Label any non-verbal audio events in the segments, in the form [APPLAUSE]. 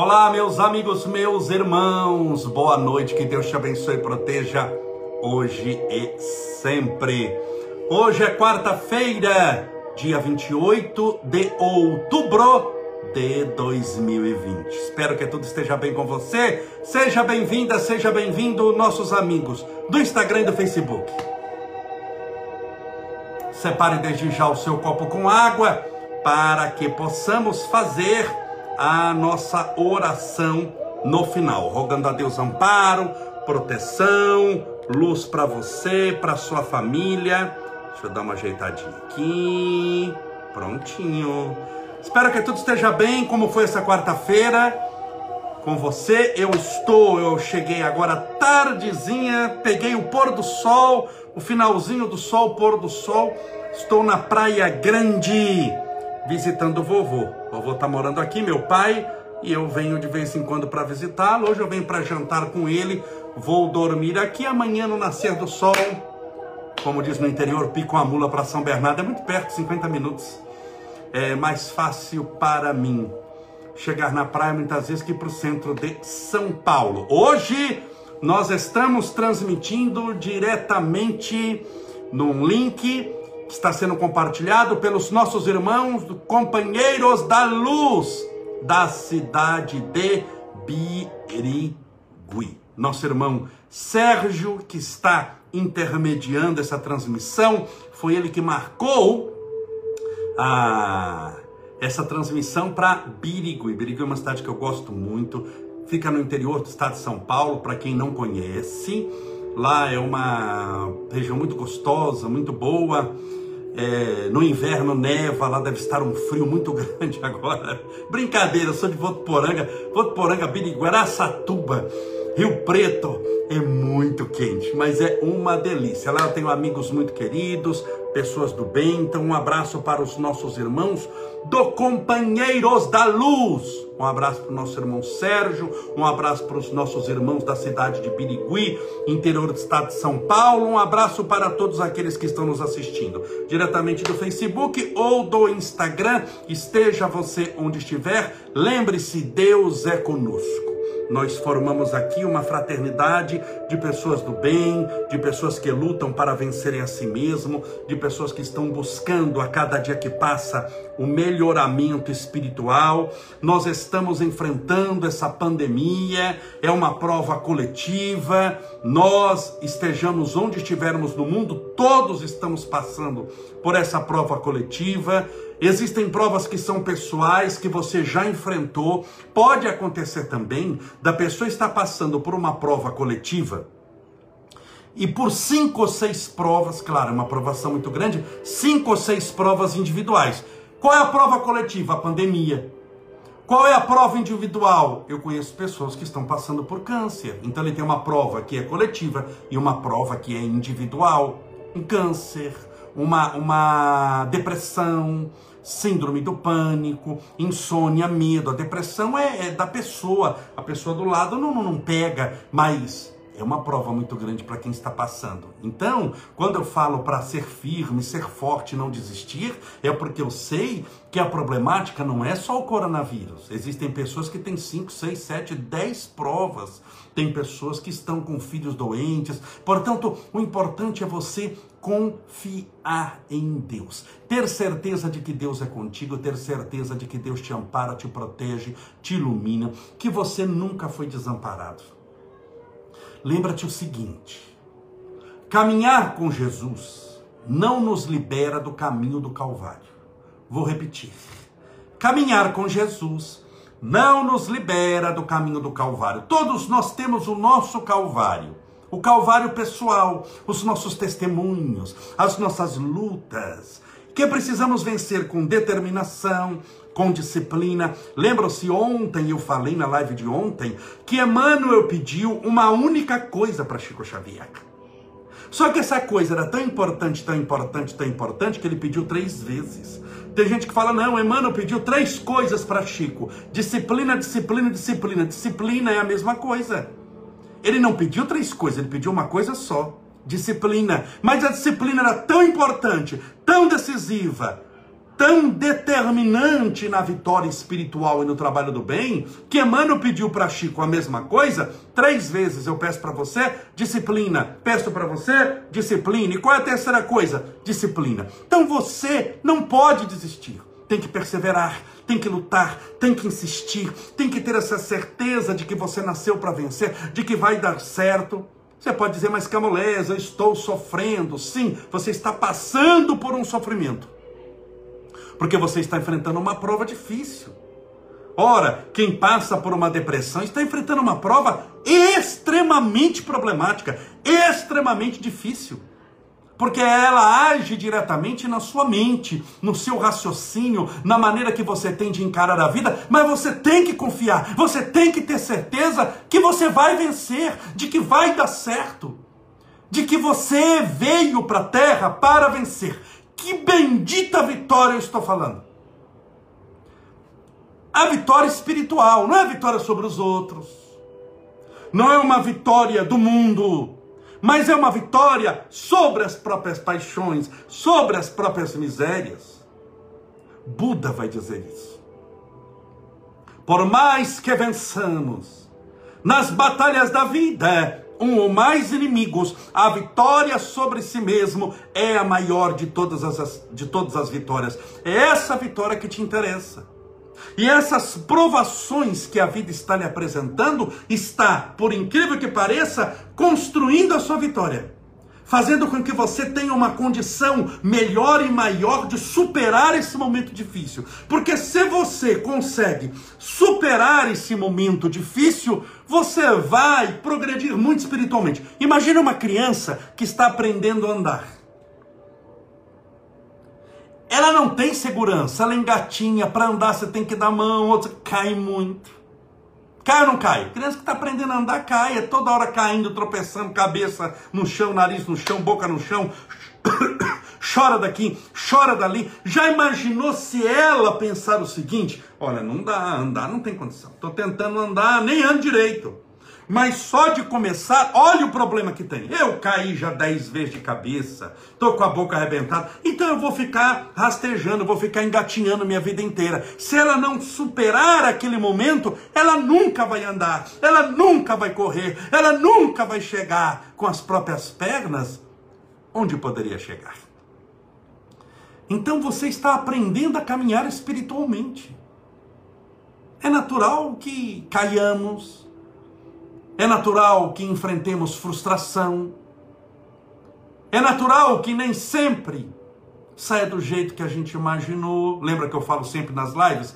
Olá, meus amigos, meus irmãos, boa noite, que Deus te abençoe e proteja hoje e sempre. Hoje é quarta-feira, dia 28 de outubro de 2020. Espero que tudo esteja bem com você. Seja bem-vinda, seja bem-vindo, nossos amigos do Instagram e do Facebook. Separe desde já o seu copo com água para que possamos fazer a nossa oração no final, rogando a Deus amparo, proteção, luz para você, para sua família. Deixa eu dar uma ajeitadinha aqui. Prontinho. Espero que tudo esteja bem. Como foi essa quarta-feira? Com você, eu estou. Eu cheguei agora tardezinha, peguei o pôr do sol, o finalzinho do sol, o pôr do sol. Estou na Praia Grande, visitando o vovô. O vovô está morando aqui, meu pai, e eu venho de vez em quando para visitá-lo. Hoje eu venho para jantar com ele. Vou dormir aqui amanhã no nascer do sol. Como diz no interior, pico a mula para São Bernardo. É muito perto, 50 minutos é mais fácil para mim chegar na praia muitas vezes que para o centro de São Paulo. Hoje nós estamos transmitindo diretamente num link está sendo compartilhado pelos nossos irmãos, companheiros da luz da cidade de Birigui. Nosso irmão Sérgio, que está intermediando essa transmissão, foi ele que marcou a, essa transmissão para Birigui. Birigui é uma cidade que eu gosto muito, fica no interior do estado de São Paulo, para quem não conhece. Lá é uma região muito gostosa, muito boa. É, no inverno neva, lá deve estar um frio muito [LAUGHS] grande agora. Brincadeira, sou de Votuporanga, Votuporanga, Birigui, Araçatuba, Rio Preto. É muito quente, mas é uma delícia. Lá eu tenho amigos muito queridos, pessoas do bem. Então, um abraço para os nossos irmãos do Companheiros da Luz. Um abraço para o nosso irmão Sérgio, um abraço para os nossos irmãos da cidade de Birigui, interior do estado de São Paulo. Um abraço para todos aqueles que estão nos assistindo, diretamente do Facebook ou do Instagram. Esteja você onde estiver, lembre-se: Deus é conosco. Nós formamos aqui uma fraternidade de pessoas do bem, de pessoas que lutam para vencerem a si mesmo, de pessoas que estão buscando a cada dia que passa o melhoramento espiritual. Nós estamos enfrentando essa pandemia, é uma prova coletiva. Nós estejamos onde estivermos no mundo, todos estamos passando por essa prova coletiva. Existem provas que são pessoais, que você já enfrentou. Pode acontecer também da pessoa estar passando por uma prova coletiva e por cinco ou seis provas, claro, é uma aprovação muito grande, cinco ou seis provas individuais. Qual é a prova coletiva? A pandemia. Qual é a prova individual? Eu conheço pessoas que estão passando por câncer. Então ele tem uma prova que é coletiva e uma prova que é individual. Um câncer, uma, uma depressão, síndrome do pânico, insônia, medo. A depressão é, é da pessoa, a pessoa do lado não, não, não pega, mas é uma prova muito grande para quem está passando. Então, quando eu falo para ser firme, ser forte, não desistir, é porque eu sei que a problemática não é só o coronavírus. Existem pessoas que têm 5, 6, 7, 10 provas. Tem pessoas que estão com filhos doentes. Portanto, o importante é você confiar em Deus. Ter certeza de que Deus é contigo, ter certeza de que Deus te ampara, te protege, te ilumina, que você nunca foi desamparado. Lembra-te o seguinte: caminhar com Jesus não nos libera do caminho do Calvário. Vou repetir. Caminhar com Jesus não nos libera do caminho do Calvário. Todos nós temos o nosso Calvário. O Calvário pessoal, os nossos testemunhos, as nossas lutas, que precisamos vencer com determinação, com disciplina. Lembram-se ontem, eu falei na live de ontem, que Emmanuel pediu uma única coisa para Chico Xavier. Só que essa coisa era tão importante, tão importante, tão importante, que ele pediu três vezes. Tem gente que fala, não, Emmanuel pediu três coisas para Chico: disciplina, disciplina, disciplina. Disciplina é a mesma coisa. Ele não pediu três coisas, ele pediu uma coisa só disciplina. Mas a disciplina era tão importante, tão decisiva, tão determinante na vitória espiritual e no trabalho do bem, que Emmanuel pediu para Chico a mesma coisa, três vezes eu peço para você disciplina, peço para você disciplina. E qual é a terceira coisa? Disciplina. Então você não pode desistir, tem que perseverar, tem que lutar, tem que insistir, tem que ter essa certeza de que você nasceu para vencer, de que vai dar certo. Você pode dizer, mas Camolés, eu estou sofrendo. Sim, você está passando por um sofrimento. Porque você está enfrentando uma prova difícil. Ora, quem passa por uma depressão está enfrentando uma prova extremamente problemática, extremamente difícil porque ela age diretamente na sua mente, no seu raciocínio, na maneira que você tem de encarar a vida, mas você tem que confiar, você tem que ter certeza que você vai vencer, de que vai dar certo, de que você veio para a terra para vencer. Que bendita vitória eu estou falando. A vitória espiritual, não é a vitória sobre os outros. Não é uma vitória do mundo, mas é uma vitória sobre as próprias paixões, sobre as próprias misérias. Buda vai dizer isso. Por mais que vençamos nas batalhas da vida, um ou mais inimigos, a vitória sobre si mesmo é a maior de todas as, de todas as vitórias. É essa vitória que te interessa. E essas provações que a vida está lhe apresentando, está, por incrível que pareça, construindo a sua vitória. Fazendo com que você tenha uma condição melhor e maior de superar esse momento difícil. Porque se você consegue superar esse momento difícil, você vai progredir muito espiritualmente. Imagine uma criança que está aprendendo a andar. Ela não tem segurança, ela engatinha, para andar você tem que dar mão, outra cai muito. Cai ou não cai? Criança que está aprendendo a andar cai, é toda hora caindo, tropeçando, cabeça no chão, nariz no chão, boca no chão, [COUGHS] chora daqui, chora dali. Já imaginou se ela pensar o seguinte: olha, não dá, andar não tem condição, estou tentando andar, nem ando direito. Mas só de começar, olha o problema que tem. Eu caí já dez vezes de cabeça, tô com a boca arrebentada, então eu vou ficar rastejando, vou ficar engatinhando minha vida inteira. Se ela não superar aquele momento, ela nunca vai andar, ela nunca vai correr, ela nunca vai chegar com as próprias pernas onde poderia chegar. Então você está aprendendo a caminhar espiritualmente. É natural que caiamos, é natural que enfrentemos frustração. É natural que nem sempre saia do jeito que a gente imaginou. Lembra que eu falo sempre nas lives?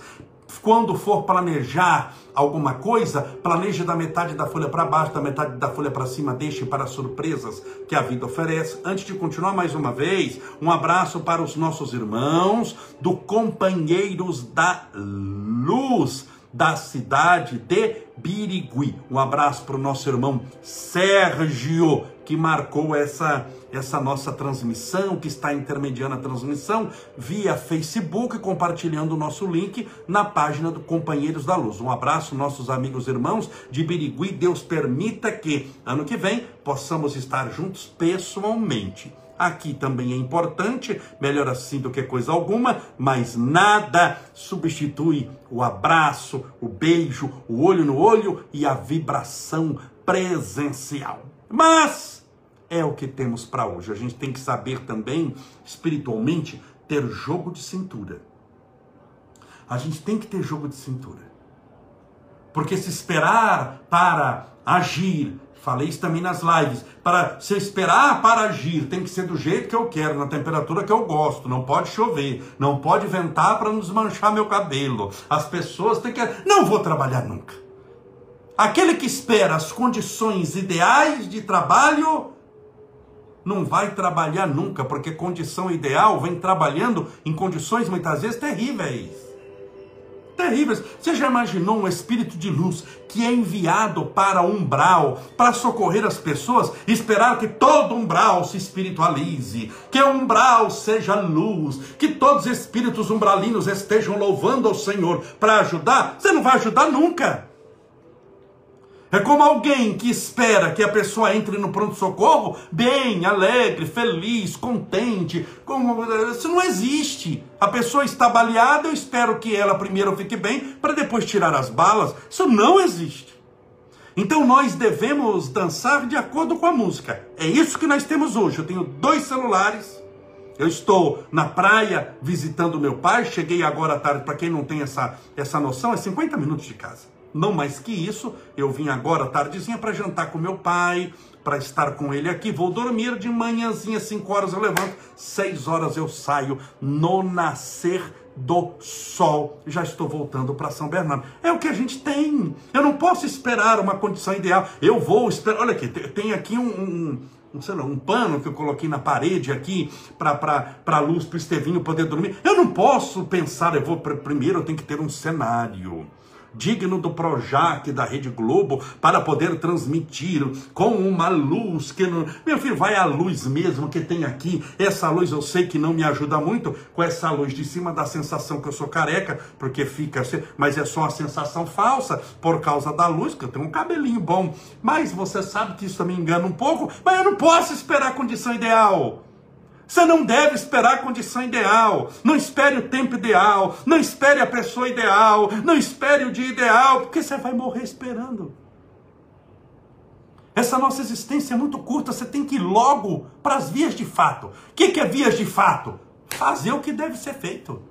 Quando for planejar alguma coisa, planeje da metade da folha para baixo, da metade da folha para cima, deixe para surpresas que a vida oferece. Antes de continuar mais uma vez, um abraço para os nossos irmãos do Companheiros da Luz da cidade de Birigui. Um abraço para o nosso irmão Sérgio, que marcou essa, essa nossa transmissão, que está intermediando a transmissão via Facebook, compartilhando o nosso link na página do Companheiros da Luz. Um abraço, nossos amigos e irmãos de Birigui. Deus permita que ano que vem possamos estar juntos pessoalmente. Aqui também é importante, melhor assim do que coisa alguma, mas nada substitui o abraço, o beijo, o olho no olho e a vibração presencial. Mas é o que temos para hoje. A gente tem que saber também, espiritualmente, ter jogo de cintura. A gente tem que ter jogo de cintura. Porque se esperar para agir, Falei isso também nas lives. Para se esperar para agir, tem que ser do jeito que eu quero, na temperatura que eu gosto. Não pode chover, não pode ventar para não desmanchar meu cabelo. As pessoas têm que. Não vou trabalhar nunca. Aquele que espera as condições ideais de trabalho não vai trabalhar nunca, porque condição ideal vem trabalhando em condições muitas vezes terríveis terríveis. Você já imaginou um espírito de luz que é enviado para umbral, para socorrer as pessoas, esperar que todo umbral se espiritualize, que o umbral seja luz, que todos os espíritos umbralinos estejam louvando ao Senhor para ajudar? Você não vai ajudar nunca. É como alguém que espera que a pessoa entre no pronto-socorro bem, alegre, feliz, contente. Como... Isso não existe. A pessoa está baleada, eu espero que ela primeiro fique bem para depois tirar as balas. Isso não existe. Então nós devemos dançar de acordo com a música. É isso que nós temos hoje. Eu tenho dois celulares. Eu estou na praia visitando meu pai. Cheguei agora à tarde, para quem não tem essa, essa noção, é 50 minutos de casa. Não mais que isso, eu vim agora tardezinha para jantar com meu pai, para estar com ele aqui. Vou dormir de manhãzinha, 5 horas eu levanto, 6 horas eu saio no nascer do sol. Já estou voltando para São Bernardo. É o que a gente tem. Eu não posso esperar uma condição ideal. Eu vou esperar. Olha aqui, tem aqui um, um um, sei lá, um pano que eu coloquei na parede aqui para a luz, para o Estevinho poder dormir. Eu não posso pensar, eu vou primeiro eu tenho que ter um cenário digno do Projac da Rede Globo, para poder transmitir com uma luz que não. Meu filho, vai a luz mesmo que tem aqui. Essa luz eu sei que não me ajuda muito, com essa luz de cima da sensação que eu sou careca, porque fica assim, mas é só uma sensação falsa por causa da luz, que eu tenho um cabelinho bom. Mas você sabe que isso me engana um pouco, mas eu não posso esperar a condição ideal. Você não deve esperar a condição ideal. Não espere o tempo ideal. Não espere a pessoa ideal. Não espere o dia ideal, porque você vai morrer esperando. Essa nossa existência é muito curta. Você tem que ir logo para as vias de fato. O que, que é vias de fato? Fazer o que deve ser feito.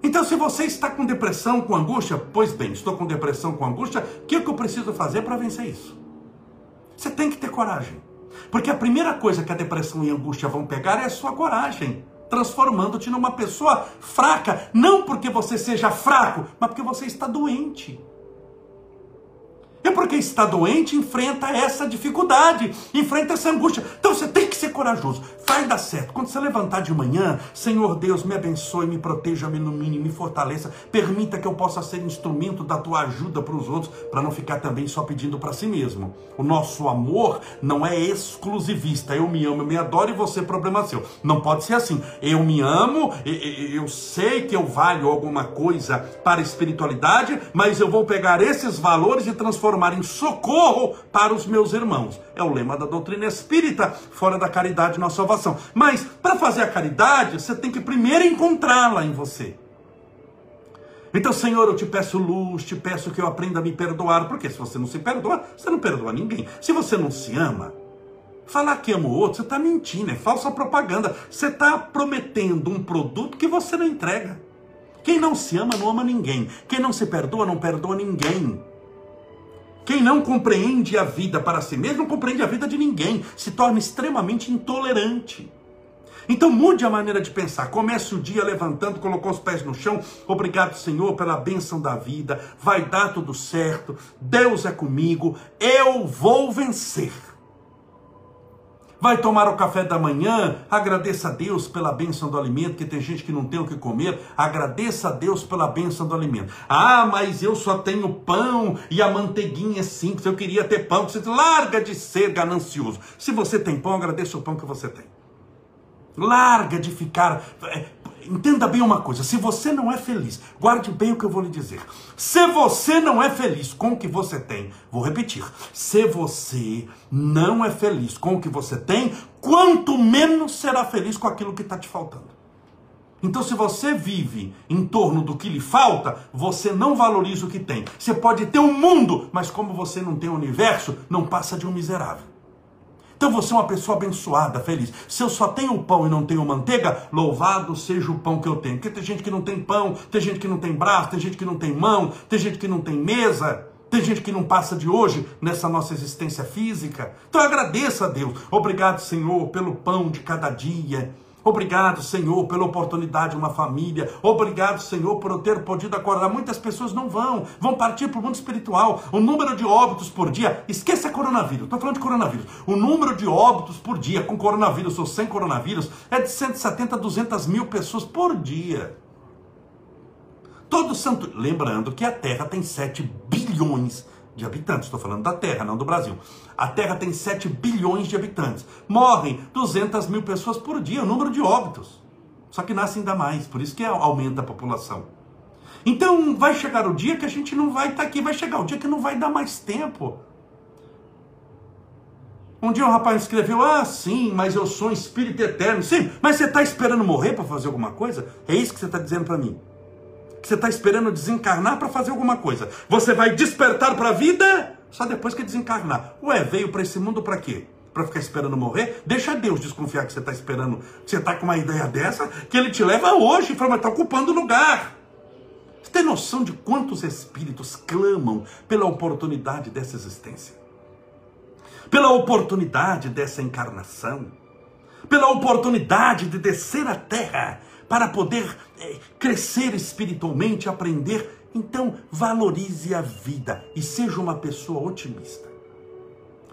Então, se você está com depressão, com angústia, pois bem, estou com depressão, com angústia, o que, que eu preciso fazer para vencer isso? Você tem que ter coragem. Porque a primeira coisa que a depressão e a angústia vão pegar é a sua coragem, transformando-te numa pessoa fraca, não porque você seja fraco, mas porque você está doente. E porque está doente, enfrenta essa dificuldade, enfrenta essa angústia. Então você tem que ser corajoso. Vai dar certo. Quando você levantar de manhã, Senhor Deus, me abençoe, me proteja, me ilumine, me fortaleça. Permita que eu possa ser instrumento da tua ajuda para os outros, para não ficar também só pedindo para si mesmo. O nosso amor não é exclusivista. Eu me amo, eu me adoro e você, problema seu. Não pode ser assim. Eu me amo, eu sei que eu valho alguma coisa para a espiritualidade, mas eu vou pegar esses valores e transformar em socorro para os meus irmãos. É o lema da doutrina espírita, fora da caridade na salvação. Mas para fazer a caridade, você tem que primeiro encontrá-la em você. Então, Senhor, eu te peço luz, te peço que eu aprenda a me perdoar, porque se você não se perdoa, você não perdoa ninguém. Se você não se ama, falar que ama o outro, você está mentindo, é falsa propaganda. Você está prometendo um produto que você não entrega. Quem não se ama, não ama ninguém. Quem não se perdoa, não perdoa ninguém. Quem não compreende a vida para si mesmo, não compreende a vida de ninguém, se torna extremamente intolerante. Então mude a maneira de pensar. Comece o dia levantando, colocou os pés no chão. Obrigado, Senhor, pela bênção da vida. Vai dar tudo certo. Deus é comigo. Eu vou vencer. Vai tomar o café da manhã, agradeça a Deus pela bênção do alimento, que tem gente que não tem o que comer, agradeça a Deus pela bênção do alimento. Ah, mas eu só tenho pão e a manteiguinha é simples, eu queria ter pão. Você larga de ser ganancioso. Se você tem pão, agradeça o pão que você tem. Larga de ficar é, entenda bem uma coisa: se você não é feliz, guarde bem o que eu vou lhe dizer. Se você não é feliz com o que você tem, vou repetir: se você não é feliz com o que você tem, quanto menos será feliz com aquilo que está te faltando. Então, se você vive em torno do que lhe falta, você não valoriza o que tem. Você pode ter um mundo, mas como você não tem o um universo, não passa de um miserável. Então você é uma pessoa abençoada, feliz. Se eu só tenho pão e não tenho manteiga, louvado seja o pão que eu tenho. Porque tem gente que não tem pão, tem gente que não tem braço, tem gente que não tem mão, tem gente que não tem mesa. Tem gente que não passa de hoje nessa nossa existência física. Então agradeça a Deus. Obrigado, Senhor, pelo pão de cada dia. Obrigado, Senhor, pela oportunidade de uma família. Obrigado, Senhor, por eu ter podido acordar. Muitas pessoas não vão, vão partir para o mundo espiritual. O número de óbitos por dia, esqueça coronavírus, estou falando de coronavírus. O número de óbitos por dia com coronavírus ou sem coronavírus é de 170 a 200 mil pessoas por dia. Todo santo. Lembrando que a Terra tem 7 bilhões de habitantes. Estou falando da Terra, não do Brasil. A Terra tem 7 bilhões de habitantes. Morrem 200 mil pessoas por dia, o número de óbitos. Só que nascem ainda mais, por isso que aumenta a população. Então vai chegar o dia que a gente não vai estar tá aqui, vai chegar o dia que não vai dar mais tempo. Um dia um rapaz escreveu: Ah, sim, mas eu sou um espírito eterno. Sim, mas você está esperando morrer para fazer alguma coisa? É isso que você está dizendo para mim. Que você está esperando desencarnar para fazer alguma coisa. Você vai despertar para a vida só depois que desencarnar. Ué, veio para esse mundo para quê? Para ficar esperando morrer? Deixa Deus desconfiar que você está esperando, que você está com uma ideia dessa, que ele te leva hoje e fala, mas está ocupando lugar. Você tem noção de quantos espíritos clamam pela oportunidade dessa existência? pela oportunidade dessa encarnação, pela oportunidade de descer à terra para poder é, crescer espiritualmente, aprender. Então, valorize a vida e seja uma pessoa otimista.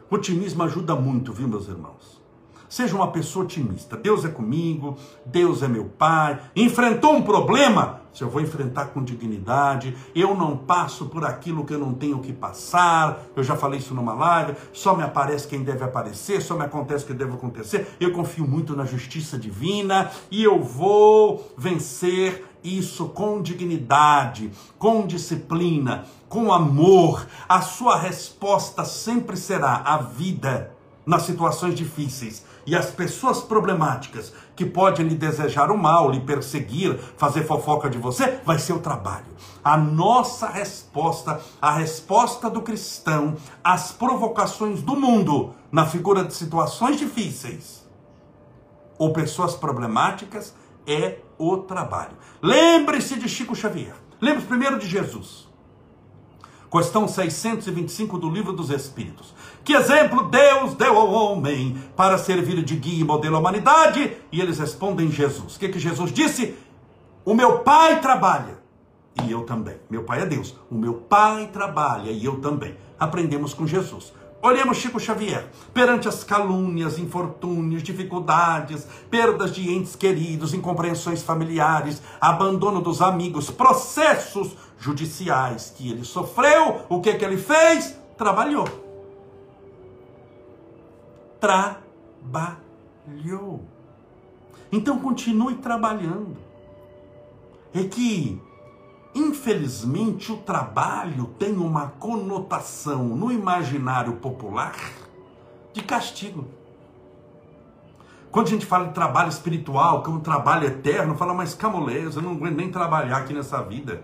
otimismo ajuda muito, viu, meus irmãos? Seja uma pessoa otimista. Deus é comigo, Deus é meu Pai. Enfrentou um problema? Se eu vou enfrentar com dignidade, eu não passo por aquilo que eu não tenho que passar. Eu já falei isso numa live. Só me aparece quem deve aparecer, só me acontece o que deve acontecer. Eu confio muito na justiça divina e eu vou vencer isso com dignidade, com disciplina, com amor. A sua resposta sempre será a vida nas situações difíceis e as pessoas problemáticas que podem lhe desejar o mal, lhe perseguir, fazer fofoca de você, vai ser o trabalho. A nossa resposta, a resposta do cristão às provocações do mundo na figura de situações difíceis ou pessoas problemáticas é o trabalho. Lembre-se de Chico Xavier. Lembre-se primeiro de Jesus. Questão 625 do Livro dos Espíritos. Que exemplo Deus deu ao homem para servir de guia e modelo à humanidade? E eles respondem Jesus. O que, que Jesus disse? O meu pai trabalha e eu também. Meu pai é Deus. O meu pai trabalha e eu também. Aprendemos com Jesus. Olhemos Chico Xavier, perante as calúnias, infortúnios, dificuldades, perdas de entes queridos, incompreensões familiares, abandono dos amigos, processos judiciais que ele sofreu, o que que ele fez? Trabalhou. Trabalhou. Então continue trabalhando. É que Infelizmente, o trabalho tem uma conotação no imaginário popular de castigo. Quando a gente fala de trabalho espiritual, que é um trabalho eterno, fala, mas camoleza, eu não aguento nem trabalhar aqui nessa vida.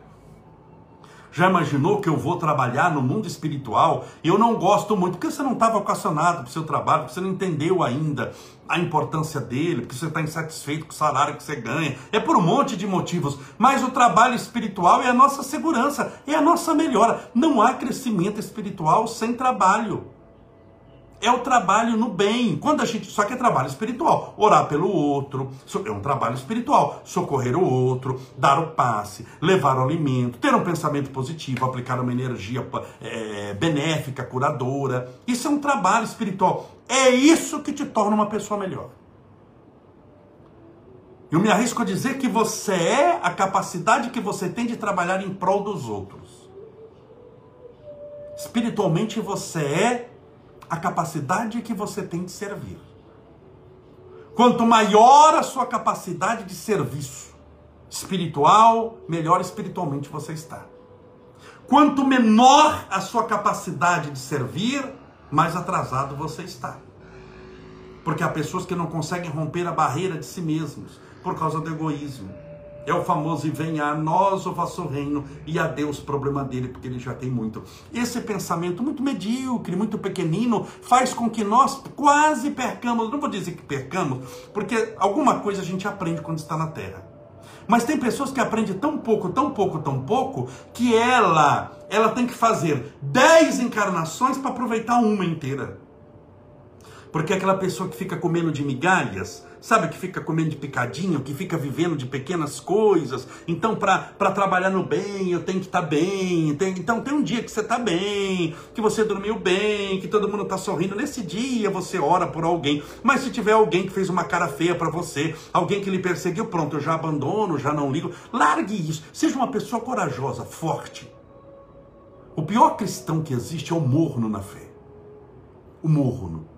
Já imaginou que eu vou trabalhar no mundo espiritual? Eu não gosto muito, porque você não está vocacionado para o seu trabalho, porque você não entendeu ainda a importância dele, porque você está insatisfeito com o salário que você ganha. É por um monte de motivos. Mas o trabalho espiritual é a nossa segurança, é a nossa melhora. Não há crescimento espiritual sem trabalho é o trabalho no bem. Quando a gente só que é trabalho espiritual, orar pelo outro, é um trabalho espiritual, socorrer o outro, dar o passe, levar o alimento, ter um pensamento positivo, aplicar uma energia é, benéfica, curadora. Isso é um trabalho espiritual. É isso que te torna uma pessoa melhor. Eu me arrisco a dizer que você é a capacidade que você tem de trabalhar em prol dos outros. Espiritualmente você é a capacidade que você tem de servir. Quanto maior a sua capacidade de serviço espiritual, melhor espiritualmente você está. Quanto menor a sua capacidade de servir, mais atrasado você está. Porque há pessoas que não conseguem romper a barreira de si mesmos por causa do egoísmo é o famoso e venha a nós o vosso reino e a Deus problema dele, porque ele já tem muito. Esse pensamento muito medíocre, muito pequenino, faz com que nós quase percamos, não vou dizer que percamos, porque alguma coisa a gente aprende quando está na terra. Mas tem pessoas que aprendem tão pouco, tão pouco, tão pouco, que ela, ela tem que fazer dez encarnações para aproveitar uma inteira. Porque aquela pessoa que fica comendo de migalhas, sabe, que fica comendo de picadinho, que fica vivendo de pequenas coisas. Então, para trabalhar no bem, eu tenho que estar tá bem. Tem, então, tem um dia que você está bem, que você dormiu bem, que todo mundo está sorrindo. Nesse dia, você ora por alguém. Mas se tiver alguém que fez uma cara feia para você, alguém que lhe perseguiu, pronto, eu já abandono, já não ligo. Largue isso. Seja uma pessoa corajosa, forte. O pior cristão que existe é o morno na fé. O morno.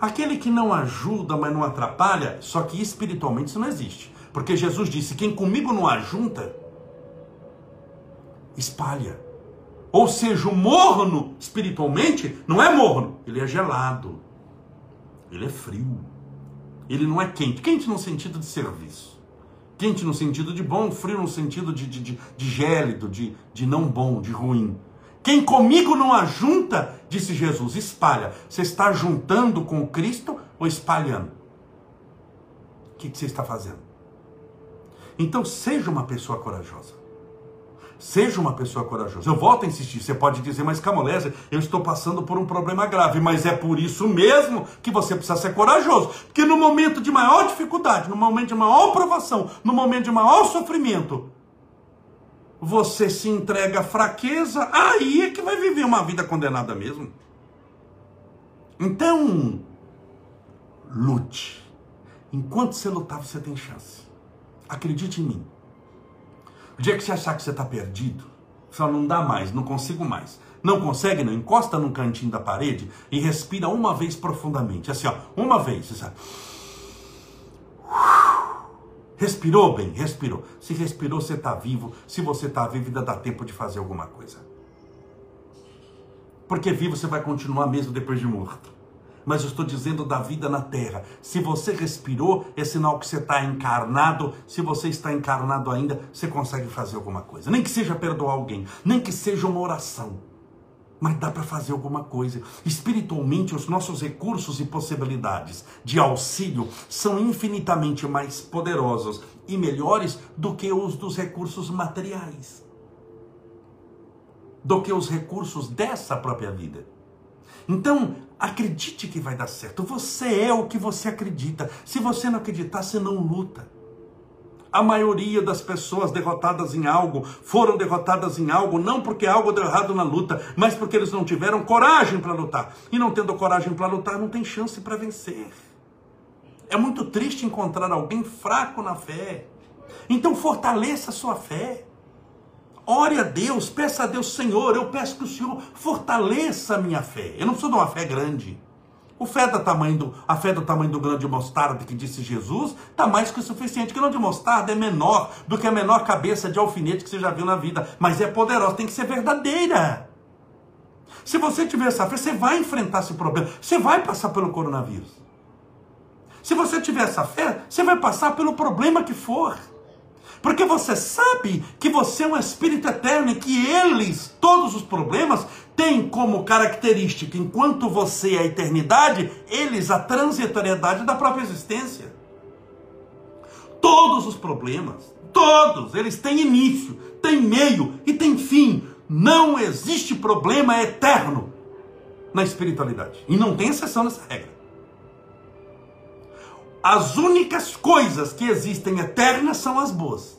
Aquele que não ajuda, mas não atrapalha, só que espiritualmente isso não existe. Porque Jesus disse: quem comigo não ajunta, espalha. Ou seja, o morno, espiritualmente, não é morno, ele é gelado. Ele é frio. Ele não é quente. Quente no sentido de serviço. Quente no sentido de bom, frio no sentido de, de, de, de gélido, de, de não bom, de ruim. Quem comigo não ajunta, disse Jesus, espalha. Você está juntando com Cristo ou espalhando? O que, você está fazendo? Então seja uma pessoa corajosa. Seja uma pessoa corajosa. Eu volto a insistir. Você pode dizer, mas Camolese, eu estou passando por um problema grave. Mas é por isso mesmo que você precisa ser corajoso. Porque no momento de maior dificuldade, no momento de maior provação, no momento de maior sofrimento, você se entrega à fraqueza, aí é que vai viver uma vida condenada mesmo. Então, lute. Enquanto você lutar, você tem chance. Acredite em mim. O dia que você achar que você está perdido, só não dá mais, não consigo mais. Não consegue, não? Encosta num cantinho da parede e respira uma vez profundamente. Assim, ó, uma vez. Sabe? Respirou bem? Respirou. Se respirou, você está vivo. Se você está vivo, ainda dá tempo de fazer alguma coisa. Porque vivo você vai continuar mesmo depois de morto mas eu estou dizendo da vida na terra. Se você respirou, é sinal que você está encarnado. Se você está encarnado ainda, você consegue fazer alguma coisa. Nem que seja perdoar alguém, nem que seja uma oração. Mas dá para fazer alguma coisa. Espiritualmente, os nossos recursos e possibilidades de auxílio são infinitamente mais poderosos e melhores do que os dos recursos materiais, do que os recursos dessa própria vida. Então, acredite que vai dar certo. Você é o que você acredita. Se você não acreditar, você não luta. A maioria das pessoas derrotadas em algo foram derrotadas em algo não porque algo deu errado na luta, mas porque eles não tiveram coragem para lutar. E não tendo coragem para lutar, não tem chance para vencer. É muito triste encontrar alguém fraco na fé. Então fortaleça a sua fé. Ore a Deus, peça a Deus, Senhor, eu peço que o Senhor fortaleça a minha fé. Eu não preciso de uma fé grande. O fé do tamanho do, a fé do tamanho do grão de mostarda que disse Jesus está mais que o suficiente. O grão de mostarda é menor do que a menor cabeça de alfinete que você já viu na vida, mas é poderosa, tem que ser verdadeira. Se você tiver essa fé, você vai enfrentar esse problema, você vai passar pelo coronavírus. Se você tiver essa fé, você vai passar pelo problema que for. Porque você sabe que você é um espírito eterno e que eles, todos os problemas, têm como característica, enquanto você é a eternidade, eles a transitoriedade da própria existência. Todos os problemas, todos, eles têm início, têm meio e têm fim. Não existe problema eterno na espiritualidade. E não tem exceção nessa regra. As únicas coisas que existem eternas são as boas.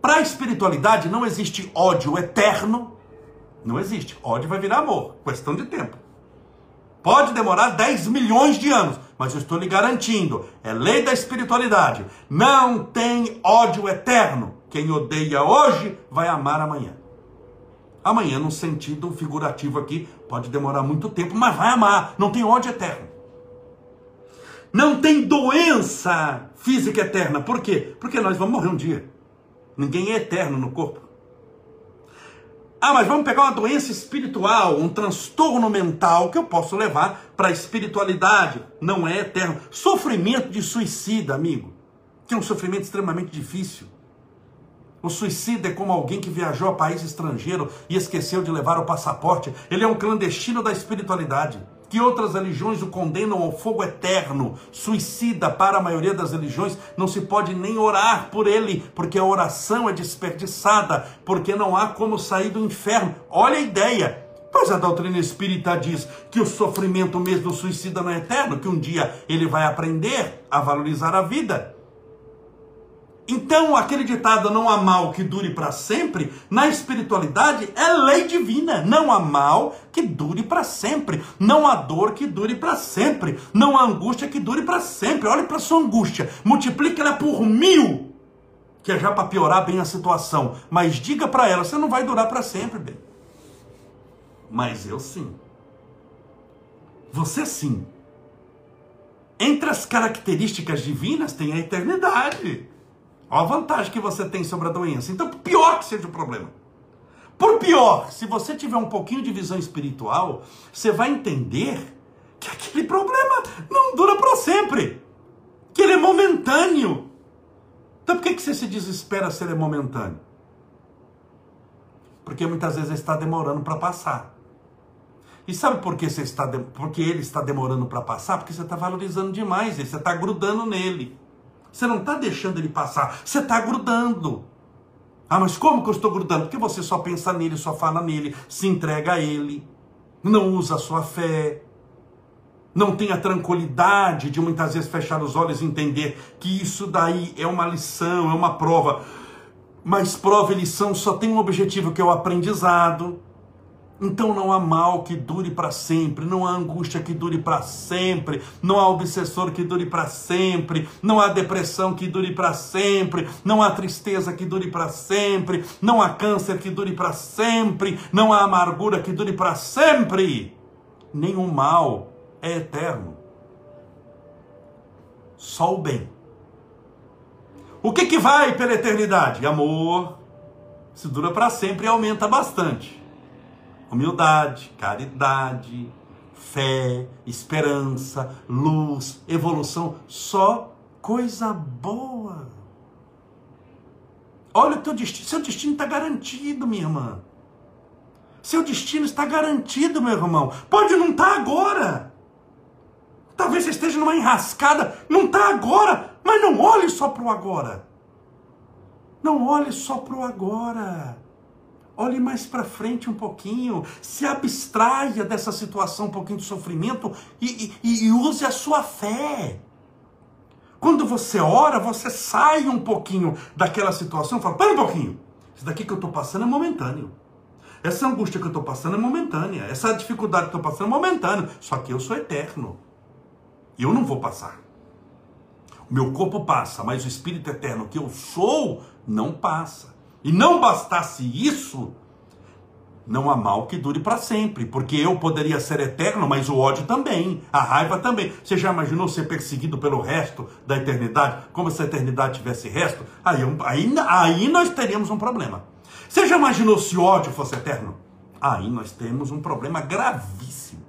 Para a espiritualidade não existe ódio eterno. Não existe. Ódio vai virar amor. Questão de tempo. Pode demorar 10 milhões de anos, mas eu estou lhe garantindo, é lei da espiritualidade. Não tem ódio eterno. Quem odeia hoje vai amar amanhã. Amanhã, num sentido figurativo aqui, pode demorar muito tempo, mas vai amar. Não tem ódio eterno. Não tem doença física eterna. Por quê? Porque nós vamos morrer um dia. Ninguém é eterno no corpo. Ah, mas vamos pegar uma doença espiritual, um transtorno mental que eu posso levar para a espiritualidade. Não é eterno. Sofrimento de suicida, amigo, que é um sofrimento extremamente difícil. O suicida é como alguém que viajou a país estrangeiro e esqueceu de levar o passaporte. Ele é um clandestino da espiritualidade que outras religiões o condenam ao fogo eterno, suicida para a maioria das religiões, não se pode nem orar por ele, porque a oração é desperdiçada, porque não há como sair do inferno. Olha a ideia. Pois a doutrina espírita diz que o sofrimento mesmo do suicida não é eterno, que um dia ele vai aprender a valorizar a vida. Então, aquele ditado não há mal que dure para sempre, na espiritualidade é lei divina. Não há mal que dure para sempre. Não há dor que dure para sempre. Não há angústia que dure para sempre. Olhe para sua angústia, multiplique ela por mil, que é já para piorar bem a situação. Mas diga para ela: você não vai durar para sempre, bem. Mas eu sim. Você sim. Entre as características divinas tem a eternidade. Olha a vantagem que você tem sobre a doença. Então, pior que seja o problema. Por pior, se você tiver um pouquinho de visão espiritual, você vai entender que aquele problema não dura para sempre. Que ele é momentâneo. Então por que, que você se desespera se ele é momentâneo? Porque muitas vezes ele está demorando para passar. E sabe por que você está de... porque ele está demorando para passar? Porque você está valorizando demais ele, você está grudando nele. Você não está deixando ele passar, você está grudando. Ah, mas como que eu estou grudando? Porque você só pensa nele, só fala nele, se entrega a ele, não usa a sua fé, não tem a tranquilidade de muitas vezes fechar os olhos e entender que isso daí é uma lição, é uma prova. Mas prova e lição só tem um objetivo que é o aprendizado. Então não há mal que dure para sempre, não há angústia que dure para sempre, não há obsessor que dure para sempre, não há depressão que dure para sempre, não há tristeza que dure para sempre, não há câncer que dure para sempre, não há amargura que dure para sempre. Nenhum mal é eterno. Só o bem. O que, que vai pela eternidade? Amor. Se dura para sempre e aumenta bastante humildade, caridade, fé, esperança, luz, evolução, só coisa boa. Olha o teu destino, seu destino está garantido, minha irmã. Seu destino está garantido, meu irmão. Pode não estar tá agora. Talvez você esteja numa enrascada, não está agora, mas não olhe só para o agora. Não olhe só para o agora. Olhe mais para frente um pouquinho, se abstraia dessa situação, um pouquinho de sofrimento e, e, e use a sua fé. Quando você ora, você sai um pouquinho daquela situação e fala: para um pouquinho, isso daqui que eu estou passando é momentâneo. Essa angústia que eu estou passando é momentânea. Essa dificuldade que eu estou passando é momentânea. Só que eu sou eterno. E eu não vou passar. O meu corpo passa, mas o espírito eterno que eu sou não passa. E não bastasse isso, não há mal que dure para sempre, porque eu poderia ser eterno, mas o ódio também, a raiva também. Você já imaginou ser perseguido pelo resto da eternidade, como se a eternidade tivesse resto? Aí, aí, aí nós teríamos um problema. Você já imaginou se o ódio fosse eterno? Aí nós temos um problema gravíssimo.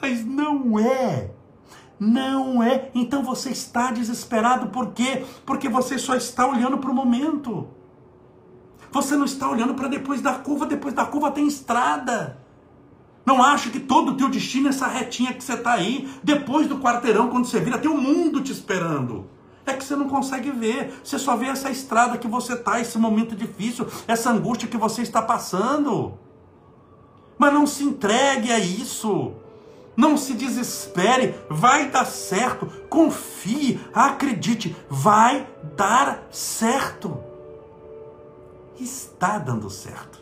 Mas não é. Não é. Então você está desesperado por quê? Porque você só está olhando para o momento. Você não está olhando para depois da curva, depois da curva tem estrada. Não acha que todo o teu destino é essa retinha que você está aí. Depois do quarteirão, quando você vira, tem o um mundo te esperando. É que você não consegue ver. Você só vê essa estrada que você está, esse momento difícil, essa angústia que você está passando. Mas não se entregue a isso. Não se desespere. Vai dar certo. Confie, acredite. Vai dar certo está dando certo.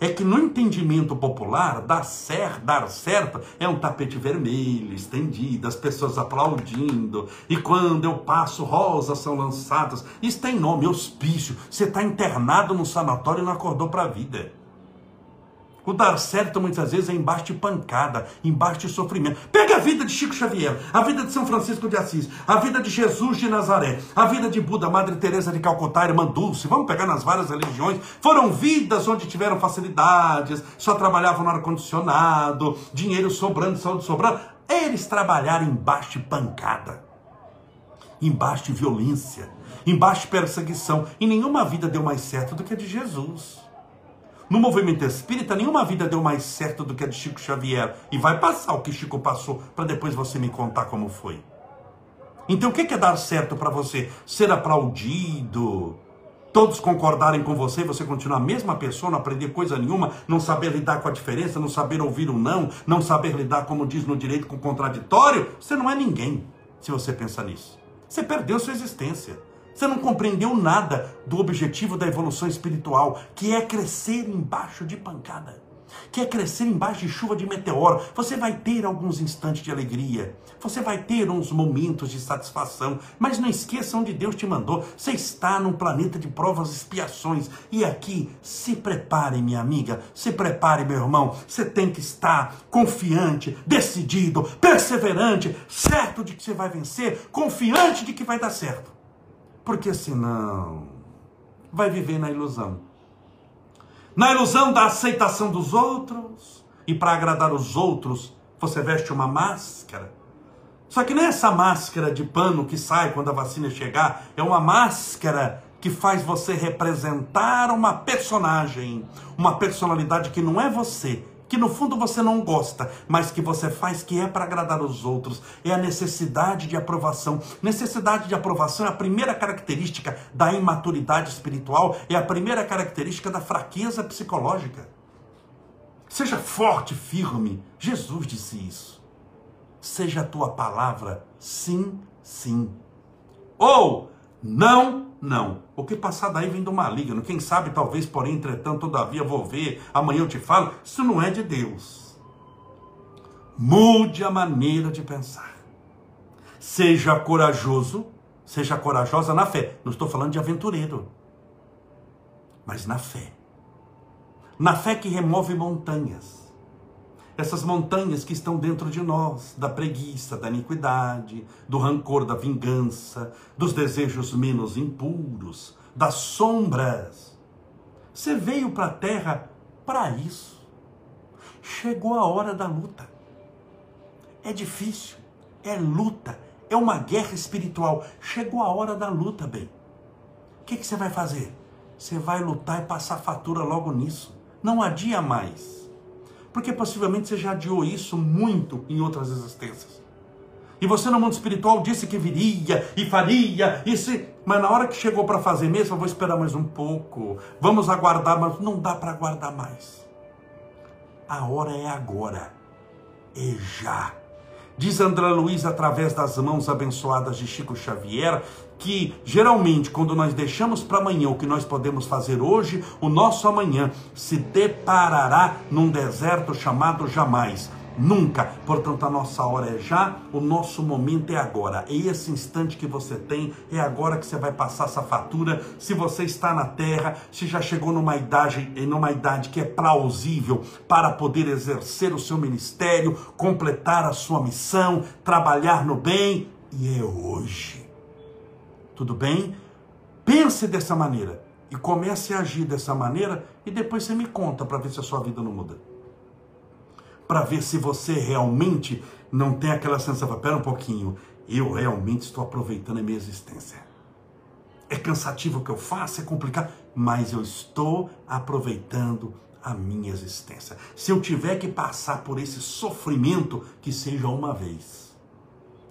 É que no entendimento popular, dar certo, dar certo é um tapete vermelho, estendido, as pessoas aplaudindo, e quando eu passo, rosas são lançadas. Isso tem nome, hospício. Você está internado no sanatório e não acordou para a vida. O dar certo muitas vezes é embaixo de pancada, embaixo de sofrimento. Pega a vida de Chico Xavier, a vida de São Francisco de Assis, a vida de Jesus de Nazaré, a vida de Buda, Madre Teresa de Calcutá, Irmã Dulce. Vamos pegar nas várias religiões. Foram vidas onde tiveram facilidades, só trabalhavam no ar-condicionado, dinheiro sobrando, saúde sobrando. Eles trabalharam embaixo de pancada, embaixo de violência, embaixo de perseguição. E nenhuma vida deu mais certo do que a de Jesus. No movimento espírita, nenhuma vida deu mais certo do que a de Chico Xavier. E vai passar o que Chico passou, para depois você me contar como foi. Então o que é dar certo para você? Ser aplaudido, todos concordarem com você, você continuar a mesma pessoa, não aprender coisa nenhuma, não saber lidar com a diferença, não saber ouvir o não, não saber lidar, como diz no direito, com o contraditório, você não é ninguém, se você pensa nisso. Você perdeu sua existência. Você não compreendeu nada do objetivo da evolução espiritual, que é crescer embaixo de pancada, que é crescer embaixo de chuva de meteoro. Você vai ter alguns instantes de alegria, você vai ter uns momentos de satisfação, mas não esqueça onde Deus te mandou. Você está num planeta de provas e expiações. E aqui, se prepare, minha amiga, se prepare, meu irmão. Você tem que estar confiante, decidido, perseverante, certo de que você vai vencer, confiante de que vai dar certo. Porque senão vai viver na ilusão. Na ilusão da aceitação dos outros, e para agradar os outros, você veste uma máscara. Só que não é máscara de pano que sai quando a vacina chegar, é uma máscara que faz você representar uma personagem, uma personalidade que não é você, que no fundo você não gosta, mas que você faz que é para agradar os outros, é a necessidade de aprovação. Necessidade de aprovação é a primeira característica da imaturidade espiritual, é a primeira característica da fraqueza psicológica. Seja forte, firme. Jesus disse isso. Seja a tua palavra sim, sim. Ou não, não. O que passar daí vem do maligno. Quem sabe, talvez, porém, entretanto, todavia, vou ver, amanhã eu te falo. Isso não é de Deus. Mude a maneira de pensar. Seja corajoso, seja corajosa na fé. Não estou falando de aventureiro, mas na fé. Na fé que remove montanhas essas montanhas que estão dentro de nós, da preguiça, da iniquidade, do rancor, da vingança, dos desejos menos impuros, das sombras. Você veio para a terra para isso. Chegou a hora da luta. É difícil, é luta, é uma guerra espiritual. Chegou a hora da luta, bem. O que, que você vai fazer? Você vai lutar e passar fatura logo nisso. Não adia mais. Porque possivelmente você já adiou isso muito em outras existências. E você no mundo espiritual disse que viria e faria, e se... mas na hora que chegou para fazer mesmo, eu vou esperar mais um pouco. Vamos aguardar, mas não dá para aguardar mais. A hora é agora. É já. Diz André Luiz através das mãos abençoadas de Chico Xavier que geralmente quando nós deixamos para amanhã o que nós podemos fazer hoje, o nosso amanhã se deparará num deserto chamado jamais. Nunca. Portanto, a nossa hora é já, o nosso momento é agora. E esse instante que você tem, é agora que você vai passar essa fatura. Se você está na terra, se já chegou numa idade, numa idade que é plausível para poder exercer o seu ministério, completar a sua missão, trabalhar no bem, e é hoje. Tudo bem? Pense dessa maneira e comece a agir dessa maneira e depois você me conta para ver se a sua vida não muda para ver se você realmente não tem aquela sensação, pera um pouquinho, eu realmente estou aproveitando a minha existência. É cansativo o que eu faço, é complicado, mas eu estou aproveitando a minha existência. Se eu tiver que passar por esse sofrimento, que seja uma vez.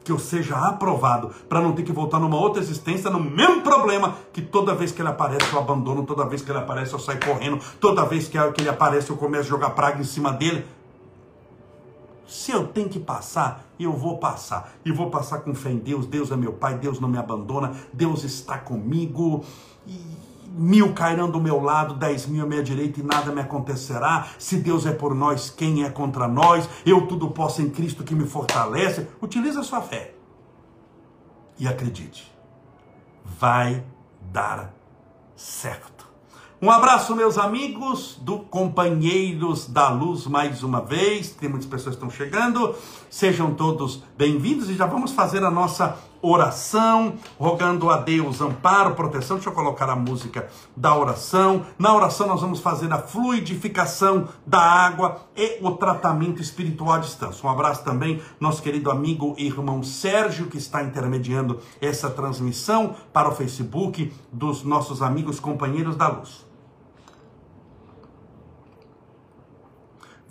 Que eu seja aprovado, para não ter que voltar numa outra existência, no mesmo problema, que toda vez que ele aparece eu abandono, toda vez que ele aparece eu saio correndo, toda vez que ele aparece eu começo a jogar praga em cima dele. Se eu tenho que passar, eu vou passar. E vou passar com fé em Deus. Deus é meu Pai, Deus não me abandona, Deus está comigo. E mil cairão do meu lado, dez mil à minha direita e nada me acontecerá. Se Deus é por nós, quem é contra nós? Eu tudo posso em Cristo que me fortalece. Utilize a sua fé. E acredite, vai dar certo. Um abraço, meus amigos do Companheiros da Luz, mais uma vez. Tem muitas pessoas que estão chegando. Sejam todos bem-vindos e já vamos fazer a nossa oração, rogando a Deus amparo, proteção. Deixa eu colocar a música da oração. Na oração, nós vamos fazer a fluidificação da água e o tratamento espiritual à distância. Um abraço também, nosso querido amigo e irmão Sérgio, que está intermediando essa transmissão para o Facebook dos nossos amigos companheiros da luz.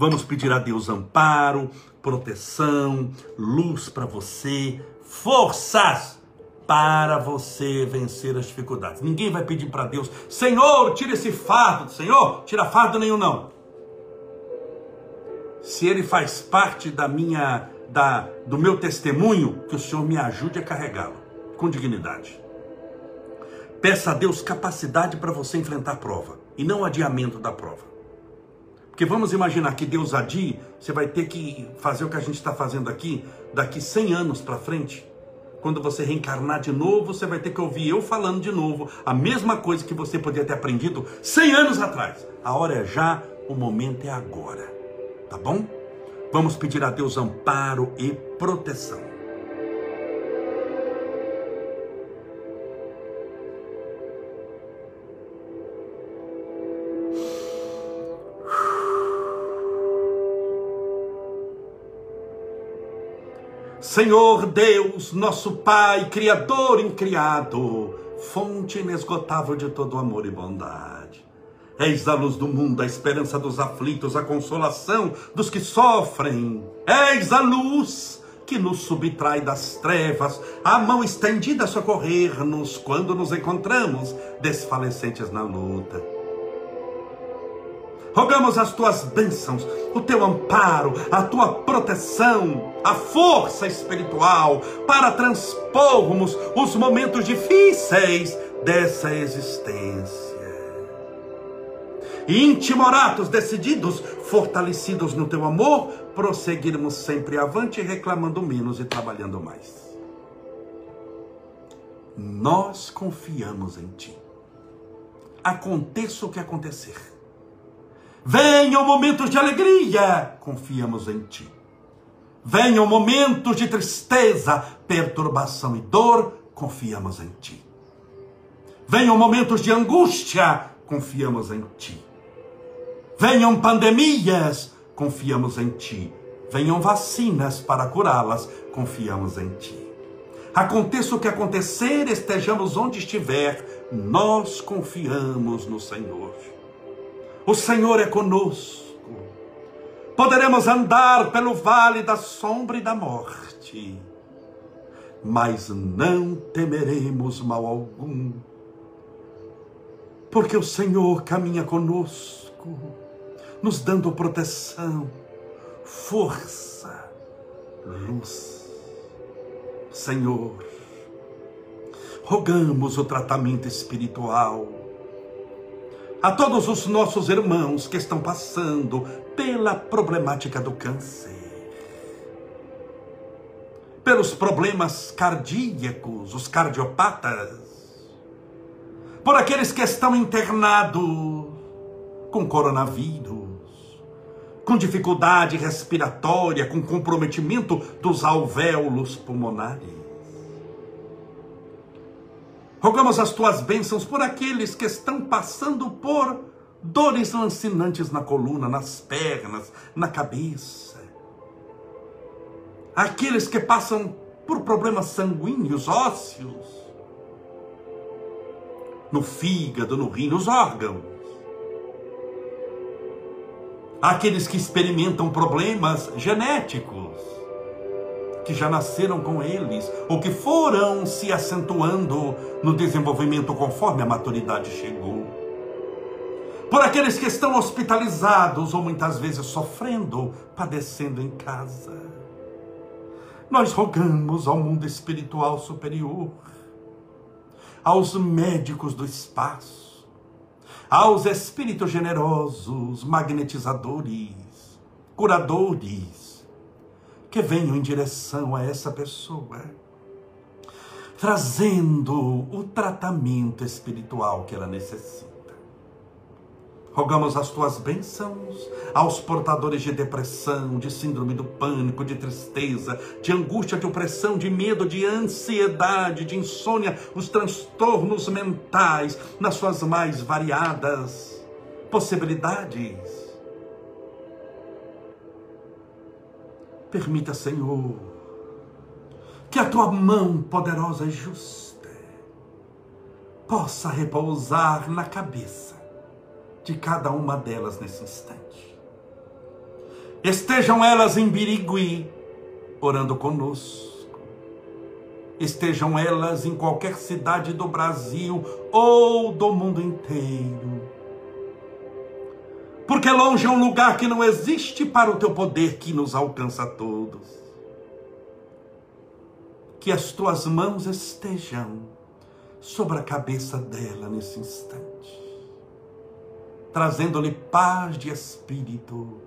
Vamos pedir a Deus amparo, proteção, luz para você, forças para você vencer as dificuldades. Ninguém vai pedir para Deus, Senhor, tira esse fardo, Senhor, tira fardo nenhum não. Se ele faz parte da minha da do meu testemunho, que o Senhor me ajude a carregá-lo com dignidade. Peça a Deus capacidade para você enfrentar a prova e não adiamento da prova. Porque vamos imaginar que Deus adie, você vai ter que fazer o que a gente está fazendo aqui daqui 100 anos para frente. Quando você reencarnar de novo, você vai ter que ouvir eu falando de novo a mesma coisa que você podia ter aprendido 100 anos atrás. A hora é já, o momento é agora. Tá bom? Vamos pedir a Deus amparo e proteção. Senhor Deus, nosso Pai, Criador incriado, fonte inesgotável de todo amor e bondade. Eis a luz do mundo, a esperança dos aflitos, a consolação dos que sofrem. Eis a luz que nos subtrai das trevas, a mão estendida a socorrer-nos quando nos encontramos desfalecentes na luta. Rogamos as tuas bênçãos, o teu amparo, a tua proteção, a força espiritual para transpormos os momentos difíceis dessa existência. Intimoratos, decididos, fortalecidos no teu amor, prosseguirmos sempre avante, reclamando menos e trabalhando mais. Nós confiamos em ti. Aconteça o que acontecer Venham momentos de alegria, confiamos em Ti. Venham momentos de tristeza, perturbação e dor, confiamos em Ti. Venham momentos de angústia, confiamos em Ti. Venham pandemias, confiamos em Ti. Venham vacinas para curá-las, confiamos em Ti. Aconteça o que acontecer, estejamos onde estiver, nós confiamos no Senhor. O Senhor é conosco. Poderemos andar pelo vale da sombra e da morte, mas não temeremos mal algum, porque o Senhor caminha conosco, nos dando proteção, força, luz. Senhor, rogamos o tratamento espiritual a todos os nossos irmãos que estão passando pela problemática do câncer, pelos problemas cardíacos, os cardiopatas, por aqueles que estão internados com coronavírus, com dificuldade respiratória, com comprometimento dos alvéolos pulmonares. Rogamos as tuas bênçãos por aqueles que estão passando por dores lancinantes na coluna, nas pernas, na cabeça. Aqueles que passam por problemas sanguíneos, ósseos, no fígado, no rim, nos órgãos. Aqueles que experimentam problemas genéticos que já nasceram com eles, ou que foram se acentuando no desenvolvimento conforme a maturidade chegou. Por aqueles que estão hospitalizados ou muitas vezes sofrendo, padecendo em casa. Nós rogamos ao mundo espiritual superior, aos médicos do espaço, aos espíritos generosos, magnetizadores, curadores, que venham em direção a essa pessoa, trazendo o tratamento espiritual que ela necessita. Rogamos as tuas bênçãos aos portadores de depressão, de síndrome do pânico, de tristeza, de angústia, de opressão, de medo, de ansiedade, de insônia, os transtornos mentais, nas suas mais variadas possibilidades Permita, Senhor, que a tua mão poderosa e justa possa repousar na cabeça de cada uma delas nesse instante. Estejam elas em Birigui, orando conosco. Estejam elas em qualquer cidade do Brasil ou do mundo inteiro porque longe é um lugar que não existe para o teu poder que nos alcança a todos. Que as tuas mãos estejam sobre a cabeça dela nesse instante, trazendo-lhe paz de espírito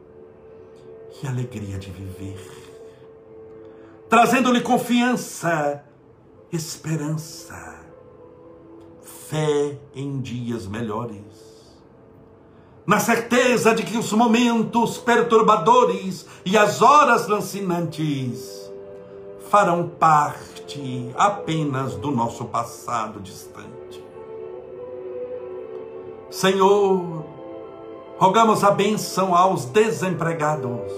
e alegria de viver, trazendo-lhe confiança, esperança, fé em dias melhores na certeza de que os momentos perturbadores e as horas lancinantes farão parte apenas do nosso passado distante. Senhor, rogamos a benção aos desempregados,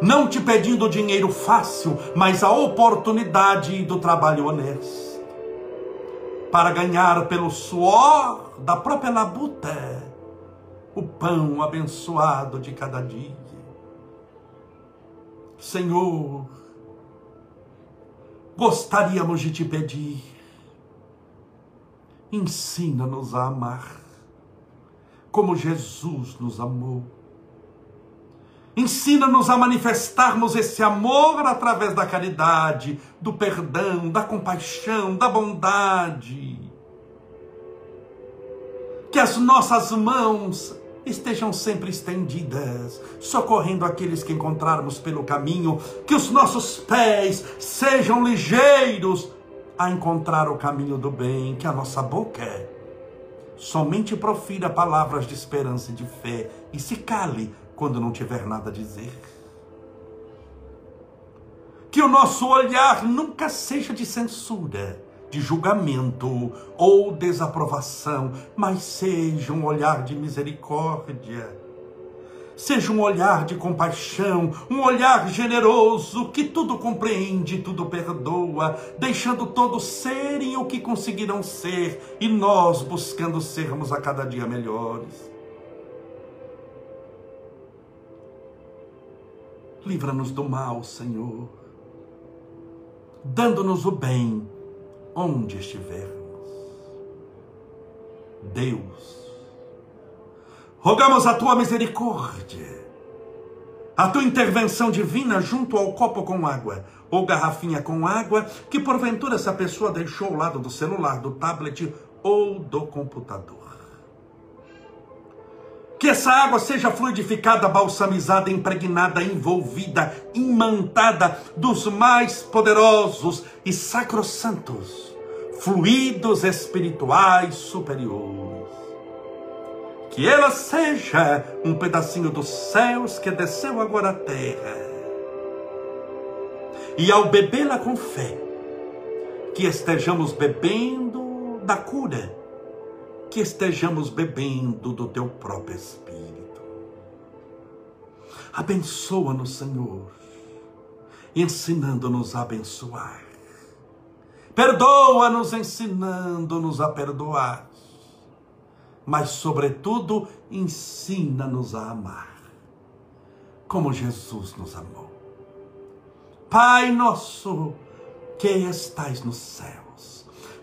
não te pedindo dinheiro fácil, mas a oportunidade do trabalho honesto, para ganhar pelo suor da própria labuta o pão abençoado de cada dia. Senhor, gostaríamos de te pedir, ensina-nos a amar, como Jesus nos amou. Ensina-nos a manifestarmos esse amor através da caridade, do perdão, da compaixão, da bondade. Que as nossas mãos estejam sempre estendidas, socorrendo aqueles que encontrarmos pelo caminho, que os nossos pés sejam ligeiros a encontrar o caminho do bem, que a nossa boca somente profira palavras de esperança e de fé e se cale quando não tiver nada a dizer. Que o nosso olhar nunca seja de censura, de julgamento ou desaprovação, mas seja um olhar de misericórdia. Seja um olhar de compaixão, um olhar generoso que tudo compreende, tudo perdoa, deixando todos serem o que conseguirão ser e nós buscando sermos a cada dia melhores. Livra-nos do mal, Senhor, dando-nos o bem onde estivermos. Deus, rogamos a tua misericórdia, a tua intervenção divina junto ao copo com água ou garrafinha com água que porventura essa pessoa deixou ao lado do celular, do tablet ou do computador. Que essa água seja fluidificada, balsamizada, impregnada, envolvida, imantada dos mais poderosos e sacrossantos fluidos espirituais superiores. Que ela seja um pedacinho dos céus que desceu agora à terra. E ao bebê-la com fé, que estejamos bebendo da cura que estejamos bebendo do teu próprio Espírito. Abençoa-nos, Senhor, ensinando-nos a abençoar. Perdoa-nos, ensinando-nos a perdoar. Mas, sobretudo, ensina-nos a amar, como Jesus nos amou. Pai nosso que estais no céu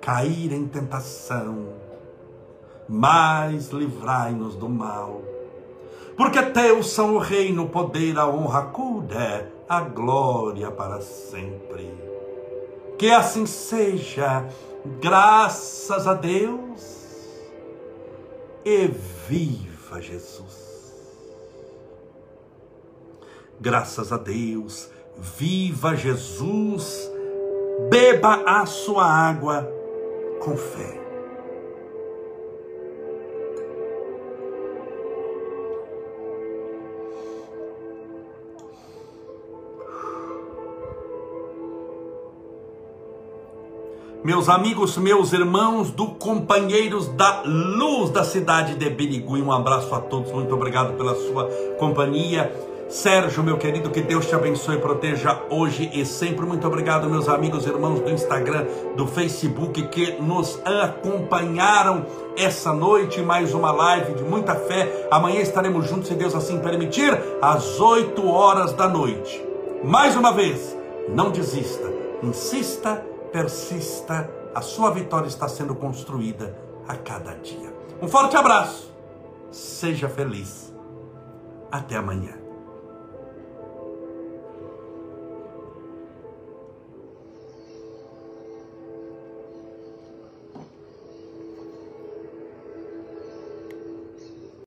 cair em tentação, mas livrai-nos do mal. Porque teus são o reino, o poder, a honra, a cura, a glória para sempre. Que assim seja, graças a Deus, e viva Jesus. Graças a Deus, viva Jesus, beba a sua água com fé. Meus amigos, meus irmãos do Companheiros da Luz da cidade de Birigui, um abraço a todos, muito obrigado pela sua companhia. Sérgio, meu querido, que Deus te abençoe e proteja hoje e sempre. Muito obrigado, meus amigos irmãos do Instagram, do Facebook, que nos acompanharam essa noite. Mais uma live de muita fé. Amanhã estaremos juntos, se Deus assim permitir, às 8 horas da noite. Mais uma vez, não desista, insista, persista. A sua vitória está sendo construída a cada dia. Um forte abraço. Seja feliz. Até amanhã.